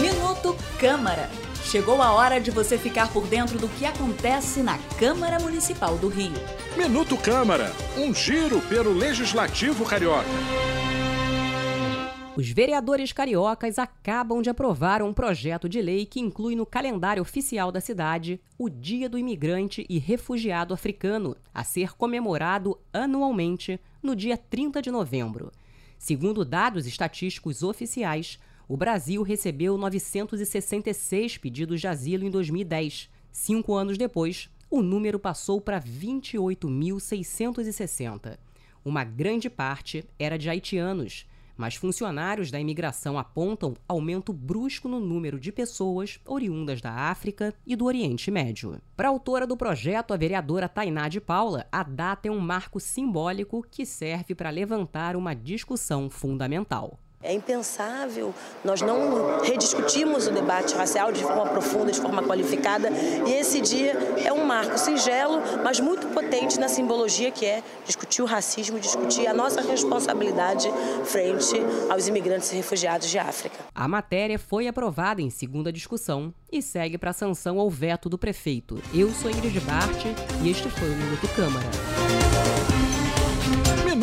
Minuto Câmara. Chegou a hora de você ficar por dentro do que acontece na Câmara Municipal do Rio. Minuto Câmara, um giro pelo Legislativo Carioca. Os vereadores cariocas acabam de aprovar um projeto de lei que inclui no calendário oficial da cidade o Dia do Imigrante e Refugiado Africano, a ser comemorado anualmente no dia 30 de novembro. Segundo dados estatísticos oficiais, o Brasil recebeu 966 pedidos de asilo em 2010. Cinco anos depois, o número passou para 28.660. Uma grande parte era de haitianos, mas funcionários da imigração apontam aumento brusco no número de pessoas oriundas da África e do Oriente Médio. Para a autora do projeto, a vereadora Tainá de Paula, a data é um marco simbólico que serve para levantar uma discussão fundamental. É impensável nós não rediscutirmos o debate racial de forma profunda, de forma qualificada, e esse dia é um marco singelo, mas muito potente na simbologia que é discutir o racismo, discutir a nossa responsabilidade frente aos imigrantes e refugiados de África. A matéria foi aprovada em segunda discussão e segue para a sanção ao veto do prefeito. Eu sou Ingrid Bart e este foi o Minuto Câmara.